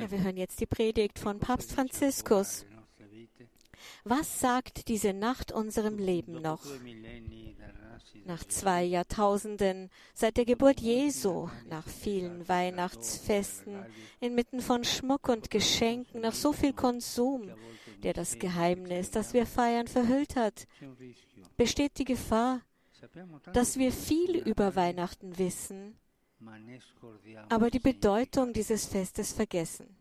Ja, wir hören jetzt die Predigt von Papst Franziskus. Was sagt diese Nacht unserem Leben noch? Nach zwei Jahrtausenden seit der Geburt Jesu, nach vielen Weihnachtsfesten, inmitten von Schmuck und Geschenken, nach so viel Konsum, der das Geheimnis, das wir feiern, verhüllt hat, besteht die Gefahr, dass wir viel über Weihnachten wissen, aber die Bedeutung dieses Festes vergessen.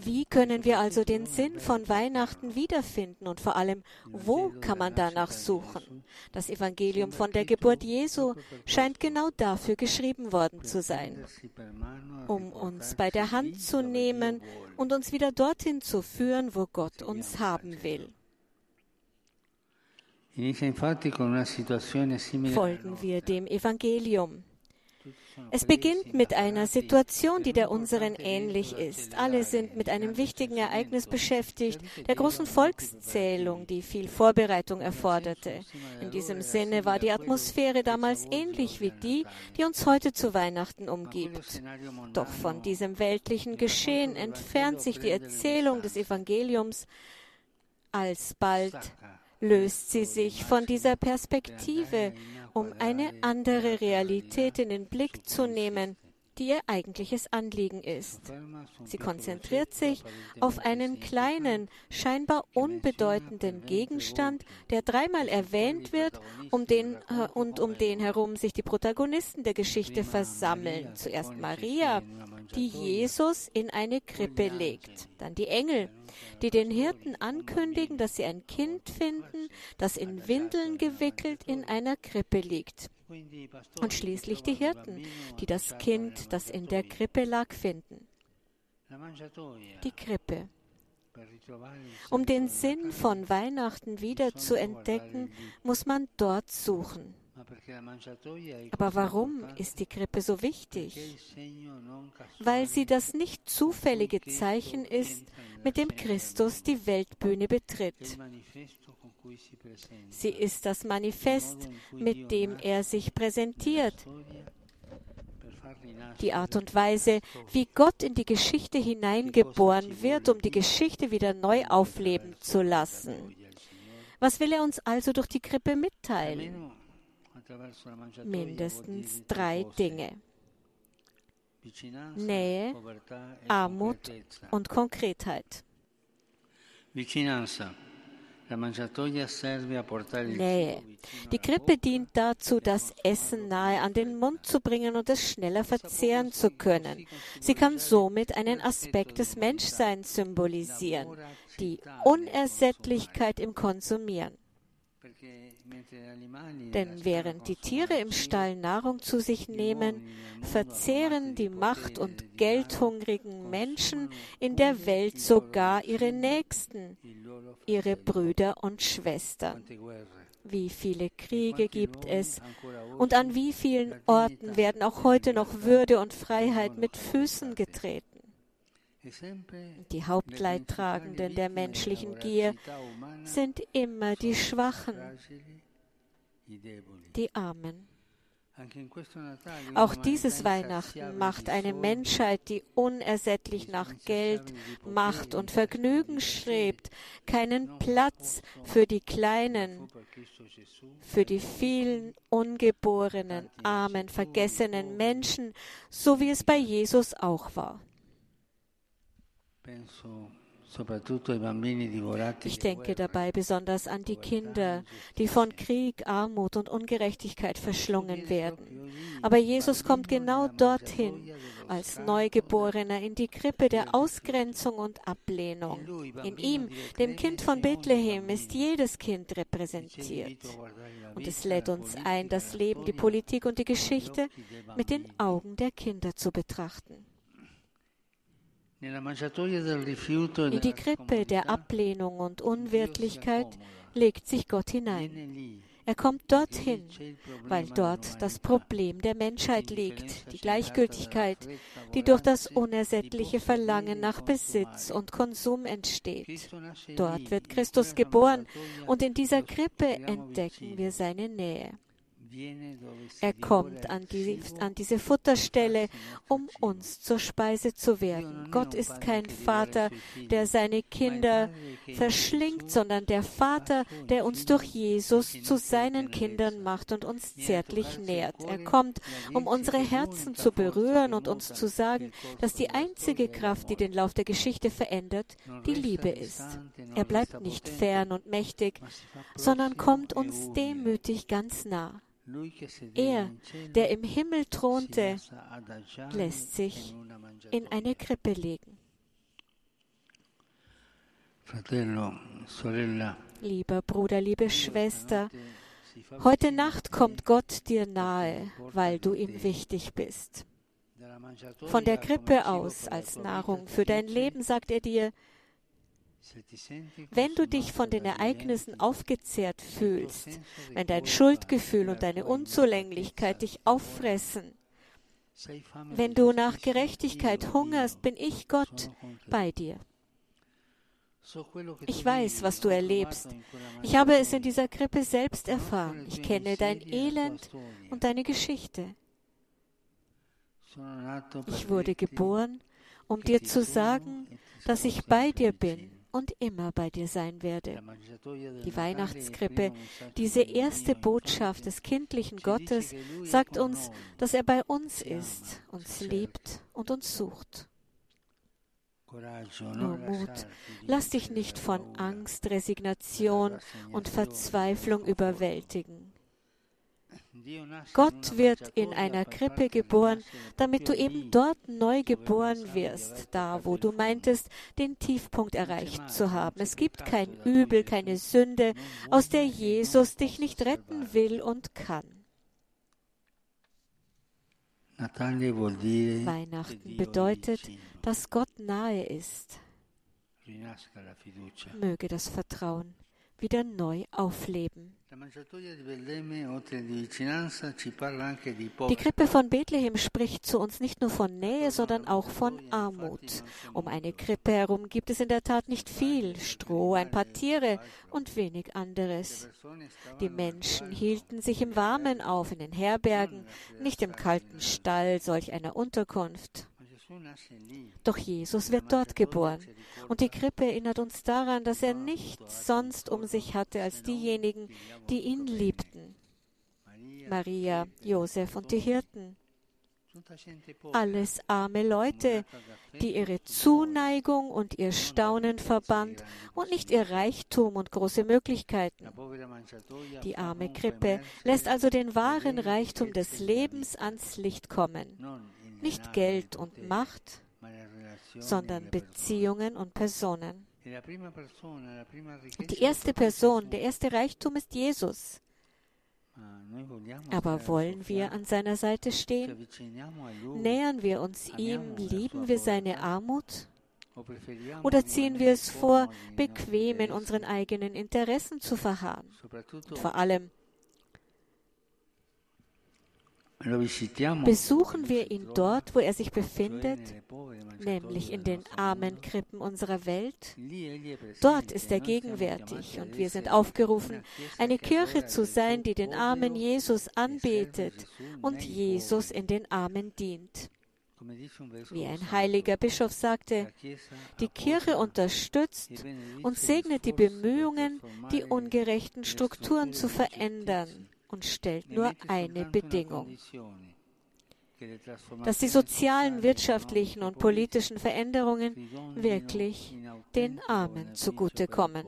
Wie können wir also den Sinn von Weihnachten wiederfinden und vor allem, wo kann man danach suchen? Das Evangelium von der Geburt Jesu scheint genau dafür geschrieben worden zu sein, um uns bei der Hand zu nehmen und uns wieder dorthin zu führen, wo Gott uns haben will. Folgen wir dem Evangelium. Es beginnt mit einer Situation, die der unseren ähnlich ist. Alle sind mit einem wichtigen Ereignis beschäftigt, der großen Volkszählung, die viel Vorbereitung erforderte. In diesem Sinne war die Atmosphäre damals ähnlich wie die, die uns heute zu Weihnachten umgibt. Doch von diesem weltlichen Geschehen entfernt sich die Erzählung des Evangeliums alsbald löst sie sich von dieser Perspektive, um eine andere Realität in den Blick zu nehmen, die ihr eigentliches Anliegen ist. Sie konzentriert sich auf einen kleinen, scheinbar unbedeutenden Gegenstand, der dreimal erwähnt wird um den, äh, und um den herum sich die Protagonisten der Geschichte versammeln. Zuerst Maria, die Jesus in eine Krippe legt, dann die Engel, die den Hirten ankündigen, dass sie ein Kind finden, das in Windeln gewickelt in einer Krippe liegt. Und schließlich die Hirten, die das Kind, das in der Krippe lag, finden. Die Krippe. Um den Sinn von Weihnachten wieder zu entdecken, muss man dort suchen. Aber warum ist die Krippe so wichtig? Weil sie das nicht zufällige Zeichen ist, mit dem Christus die Weltbühne betritt. Sie ist das Manifest, mit dem er sich präsentiert. Die Art und Weise, wie Gott in die Geschichte hineingeboren wird, um die Geschichte wieder neu aufleben zu lassen. Was will er uns also durch die Krippe mitteilen? Mindestens drei Dinge. Nähe, Armut und Konkretheit. Nähe. Die Krippe dient dazu, das Essen nahe an den Mund zu bringen und es schneller verzehren zu können. Sie kann somit einen Aspekt des Menschseins symbolisieren, die Unersättlichkeit im Konsumieren. Denn während die Tiere im Stall Nahrung zu sich nehmen, verzehren die macht- und geldhungrigen Menschen in der Welt sogar ihre Nächsten, ihre Brüder und Schwestern. Wie viele Kriege gibt es und an wie vielen Orten werden auch heute noch Würde und Freiheit mit Füßen getreten? Die Hauptleidtragenden der menschlichen Gier sind immer die Schwachen, die Armen. Auch dieses Weihnachten macht eine Menschheit, die unersättlich nach Geld, Macht und Vergnügen strebt, keinen Platz für die Kleinen, für die vielen ungeborenen, armen, vergessenen Menschen, so wie es bei Jesus auch war. Ich denke dabei besonders an die Kinder, die von Krieg, Armut und Ungerechtigkeit verschlungen werden. Aber Jesus kommt genau dorthin, als Neugeborener in die Krippe der Ausgrenzung und Ablehnung. In ihm, dem Kind von Bethlehem, ist jedes Kind repräsentiert. Und es lädt uns ein, das Leben, die Politik und die Geschichte mit den Augen der Kinder zu betrachten. In die Krippe der Ablehnung und Unwirtlichkeit legt sich Gott hinein. Er kommt dorthin, weil dort das Problem der Menschheit liegt, die Gleichgültigkeit, die durch das unersättliche Verlangen nach Besitz und Konsum entsteht. Dort wird Christus geboren und in dieser Krippe entdecken wir seine Nähe. Er kommt an, die, an, diese Futterstelle, um uns zur Speise zu werden. Gott ist kein Vater, der seine Kinder verschlingt, sondern der Vater, der uns durch Jesus zu seinen Kindern macht und uns zärtlich nährt. Er kommt, um unsere Herzen zu berühren und uns zu sagen, dass die einzige Kraft, die den Lauf der Geschichte verändert, die Liebe ist. Er bleibt nicht fern und mächtig, sondern kommt uns demütig ganz nah. Er, der im Himmel thronte, lässt sich in eine Krippe legen. Lieber Bruder, liebe Schwester, heute Nacht kommt Gott dir nahe, weil du ihm wichtig bist. Von der Krippe aus als Nahrung für dein Leben sagt er dir, wenn du dich von den Ereignissen aufgezehrt fühlst, wenn dein Schuldgefühl und deine Unzulänglichkeit dich auffressen, wenn du nach Gerechtigkeit hungerst, bin ich Gott bei dir. Ich weiß, was du erlebst. Ich habe es in dieser Krippe selbst erfahren. Ich kenne dein Elend und deine Geschichte. Ich wurde geboren, um dir zu sagen, dass ich bei dir bin und immer bei dir sein werde. Die Weihnachtskrippe, diese erste Botschaft des kindlichen Gottes, sagt uns, dass er bei uns ist, uns liebt und uns sucht. Nur Mut. Lass dich nicht von Angst, Resignation und Verzweiflung überwältigen. Gott wird in einer Krippe geboren, damit du eben dort neu geboren wirst, da wo du meintest, den Tiefpunkt erreicht zu haben. Es gibt kein Übel, keine Sünde, aus der Jesus dich nicht retten will und kann. Weihnachten bedeutet, dass Gott nahe ist. Möge das Vertrauen wieder neu aufleben. Die Krippe von Bethlehem spricht zu uns nicht nur von Nähe, sondern auch von Armut. Um eine Krippe herum gibt es in der Tat nicht viel, Stroh, ein paar Tiere und wenig anderes. Die Menschen hielten sich im Warmen auf, in den Herbergen, nicht im kalten Stall solch einer Unterkunft. Doch Jesus wird dort geboren. Und die Krippe erinnert uns daran, dass er nichts sonst um sich hatte als diejenigen, die ihn liebten. Maria, Josef und die Hirten. Alles arme Leute, die ihre Zuneigung und ihr Staunen verband und nicht ihr Reichtum und große Möglichkeiten. Die arme Krippe lässt also den wahren Reichtum des Lebens ans Licht kommen nicht Geld und Macht, sondern Beziehungen und Personen. Die erste Person, der erste Reichtum ist Jesus. Aber wollen wir an seiner Seite stehen? Nähern wir uns ihm? Lieben wir seine Armut? Oder ziehen wir es vor, bequem in unseren eigenen Interessen zu verharren? Und vor allem, Besuchen wir ihn dort, wo er sich befindet, nämlich in den armen Krippen unserer Welt. Dort ist er gegenwärtig und wir sind aufgerufen, eine Kirche zu sein, die den armen Jesus anbetet und Jesus in den Armen dient. Wie ein heiliger Bischof sagte, die Kirche unterstützt und segnet die Bemühungen, die ungerechten Strukturen zu verändern und stellt nur eine Bedingung, dass die sozialen, wirtschaftlichen und politischen Veränderungen wirklich den Armen zugutekommen.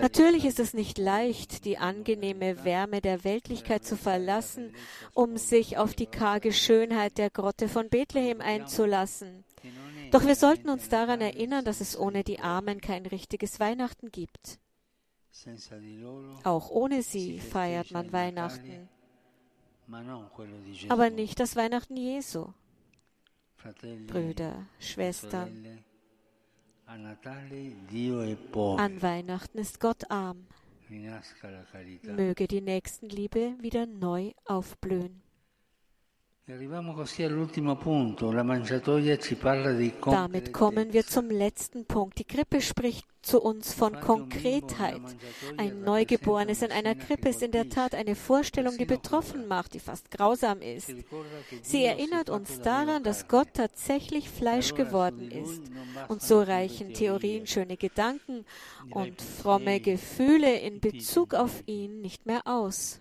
Natürlich ist es nicht leicht, die angenehme Wärme der Weltlichkeit zu verlassen, um sich auf die karge Schönheit der Grotte von Bethlehem einzulassen. Doch wir sollten uns daran erinnern, dass es ohne die Armen kein richtiges Weihnachten gibt. Auch ohne sie feiert man Weihnachten, aber nicht das Weihnachten Jesu. Brüder, Schwestern, an Weihnachten ist Gott arm. Möge die Nächstenliebe wieder neu aufblühen. Damit kommen wir zum letzten Punkt. Die Krippe spricht zu uns von Konkretheit. Ein Neugeborenes in einer Krippe ist in der Tat eine Vorstellung, die betroffen macht, die fast grausam ist. Sie erinnert uns daran, dass Gott tatsächlich Fleisch geworden ist. Und so reichen Theorien, schöne Gedanken und fromme Gefühle in Bezug auf ihn nicht mehr aus.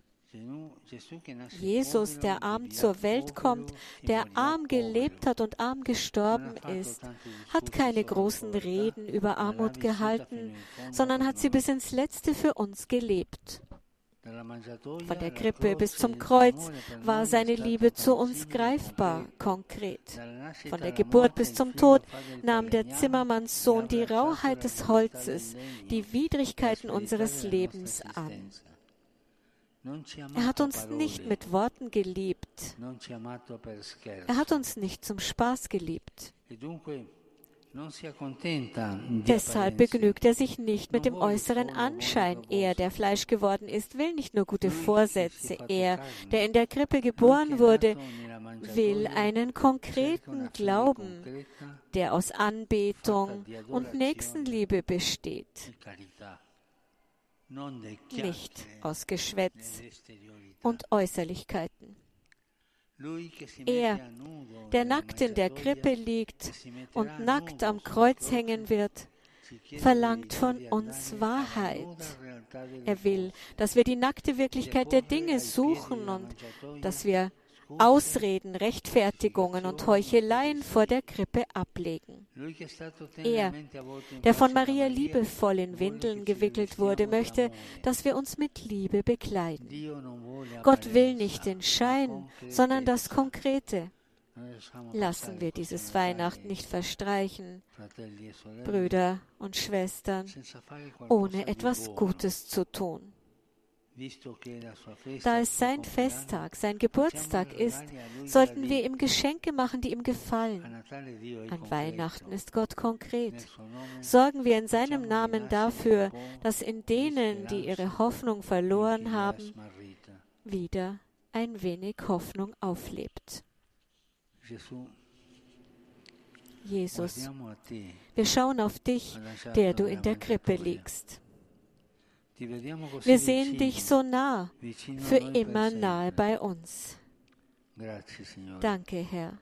Jesus, der arm zur Welt kommt, der arm gelebt hat und arm gestorben ist, hat keine großen Reden über Armut gehalten, sondern hat sie bis ins Letzte für uns gelebt. Von der Krippe bis zum Kreuz war seine Liebe zu uns greifbar, konkret. Von der Geburt bis zum Tod nahm der Zimmermannssohn die Rauheit des Holzes, die Widrigkeiten unseres Lebens an. Er hat uns nicht mit Worten geliebt. Er hat uns nicht zum Spaß geliebt. E Deshalb begnügt er sich nicht mit dem äußeren Anschein. Er, der Fleisch geworden ist, will nicht nur gute Vorsätze. Er, der in der Krippe geboren wurde, will einen konkreten Glauben, der aus Anbetung und Nächstenliebe besteht nicht aus Geschwätz und Äußerlichkeiten. Er, der nackt in der Krippe liegt und nackt am Kreuz hängen wird, verlangt von uns Wahrheit. Er will, dass wir die nackte Wirklichkeit der Dinge suchen und dass wir Ausreden, Rechtfertigungen und Heucheleien vor der Krippe ablegen. Er, der von Maria liebevoll in Windeln gewickelt wurde, möchte, dass wir uns mit Liebe bekleiden. Gott will nicht den Schein, sondern das Konkrete. Lassen wir dieses Weihnachten nicht verstreichen, Brüder und Schwestern, ohne etwas Gutes zu tun. Da es sein Festtag, sein Geburtstag ist, sollten wir ihm Geschenke machen, die ihm gefallen. An Weihnachten ist Gott konkret. Sorgen wir in seinem Namen dafür, dass in denen, die ihre Hoffnung verloren haben, wieder ein wenig Hoffnung auflebt. Jesus, wir schauen auf dich, der du in der Krippe liegst. Wir sehen dich so nah, für immer nahe bei uns. Danke, Herr.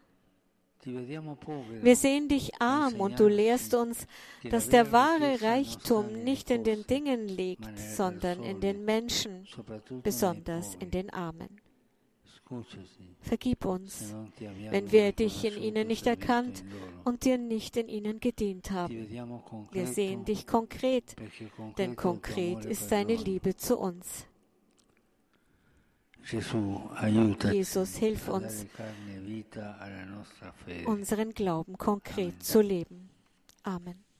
Wir sehen dich arm und du lehrst uns, dass der wahre Reichtum nicht in den Dingen liegt, sondern in den Menschen, besonders in den Armen. Vergib uns, wenn wir dich in ihnen nicht erkannt und dir nicht in ihnen gedient haben. Wir sehen dich konkret, denn konkret ist deine Liebe zu uns. Jesus, hilf uns, unseren Glauben konkret zu leben. Amen.